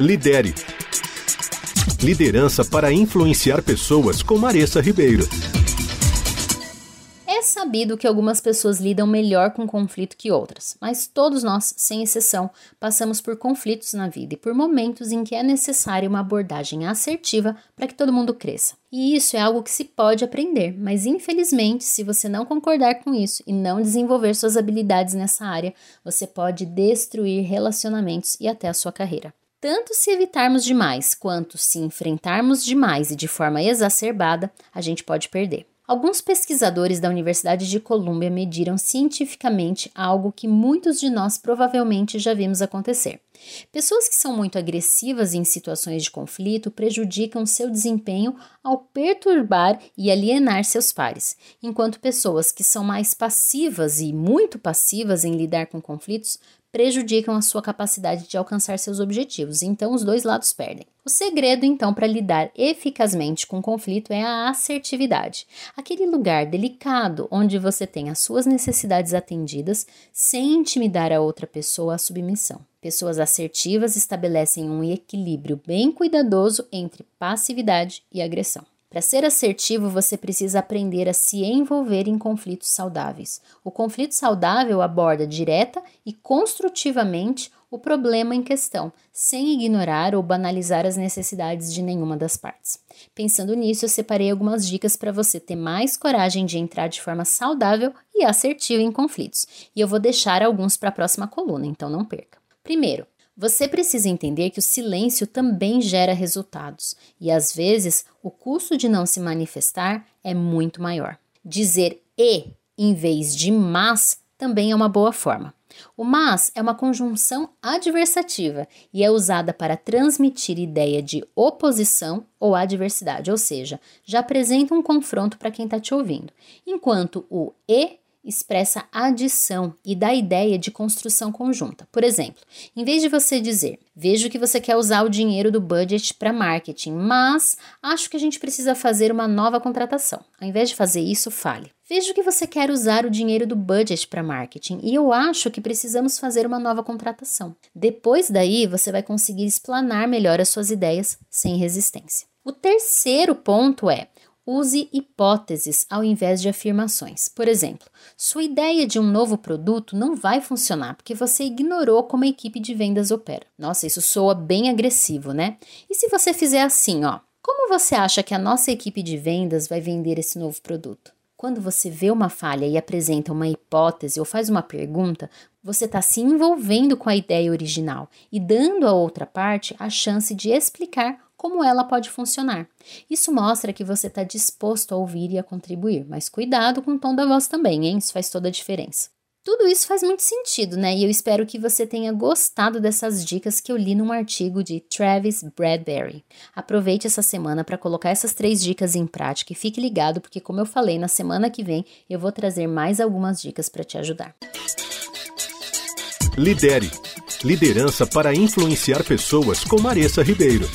Lidere. Liderança para influenciar pessoas com Maressa Ribeiro. É sabido que algumas pessoas lidam melhor com conflito que outras, mas todos nós, sem exceção, passamos por conflitos na vida e por momentos em que é necessária uma abordagem assertiva para que todo mundo cresça. E isso é algo que se pode aprender, mas infelizmente, se você não concordar com isso e não desenvolver suas habilidades nessa área, você pode destruir relacionamentos e até a sua carreira. Tanto se evitarmos demais quanto se enfrentarmos demais e de forma exacerbada, a gente pode perder. Alguns pesquisadores da Universidade de Colômbia mediram cientificamente algo que muitos de nós provavelmente já vimos acontecer. Pessoas que são muito agressivas em situações de conflito prejudicam seu desempenho ao perturbar e alienar seus pares, enquanto pessoas que são mais passivas e muito passivas em lidar com conflitos prejudicam a sua capacidade de alcançar seus objetivos, então os dois lados perdem. O segredo, então, para lidar eficazmente com o conflito é a assertividade, aquele lugar delicado onde você tem as suas necessidades atendidas sem intimidar a outra pessoa à submissão. Pessoas assertivas estabelecem um equilíbrio bem cuidadoso entre passividade e agressão. Para ser assertivo, você precisa aprender a se envolver em conflitos saudáveis. O conflito saudável aborda direta e construtivamente o problema em questão, sem ignorar ou banalizar as necessidades de nenhuma das partes. Pensando nisso, eu separei algumas dicas para você ter mais coragem de entrar de forma saudável e assertiva em conflitos. E eu vou deixar alguns para a próxima coluna, então não perca. Primeiro, você precisa entender que o silêncio também gera resultados e às vezes o custo de não se manifestar é muito maior. Dizer e em vez de mas também é uma boa forma. O mas é uma conjunção adversativa e é usada para transmitir ideia de oposição ou adversidade, ou seja, já apresenta um confronto para quem está te ouvindo, enquanto o e expressa adição e dá ideia de construção conjunta. Por exemplo, em vez de você dizer, vejo que você quer usar o dinheiro do budget para marketing, mas acho que a gente precisa fazer uma nova contratação. Ao invés de fazer isso, fale. Vejo que você quer usar o dinheiro do budget para marketing e eu acho que precisamos fazer uma nova contratação. Depois daí, você vai conseguir explanar melhor as suas ideias sem resistência. O terceiro ponto é Use hipóteses ao invés de afirmações. Por exemplo, sua ideia de um novo produto não vai funcionar porque você ignorou como a equipe de vendas opera. Nossa, isso soa bem agressivo, né? E se você fizer assim, ó? Como você acha que a nossa equipe de vendas vai vender esse novo produto? Quando você vê uma falha e apresenta uma hipótese ou faz uma pergunta, você está se envolvendo com a ideia original e dando à outra parte a chance de explicar como ela pode funcionar. Isso mostra que você está disposto a ouvir e a contribuir, mas cuidado com o tom da voz também, hein? Isso faz toda a diferença. Tudo isso faz muito sentido, né? E eu espero que você tenha gostado dessas dicas que eu li num artigo de Travis Bradbury. Aproveite essa semana para colocar essas três dicas em prática e fique ligado, porque, como eu falei, na semana que vem eu vou trazer mais algumas dicas para te ajudar. Lidere liderança para influenciar pessoas com Maressa Ribeiro.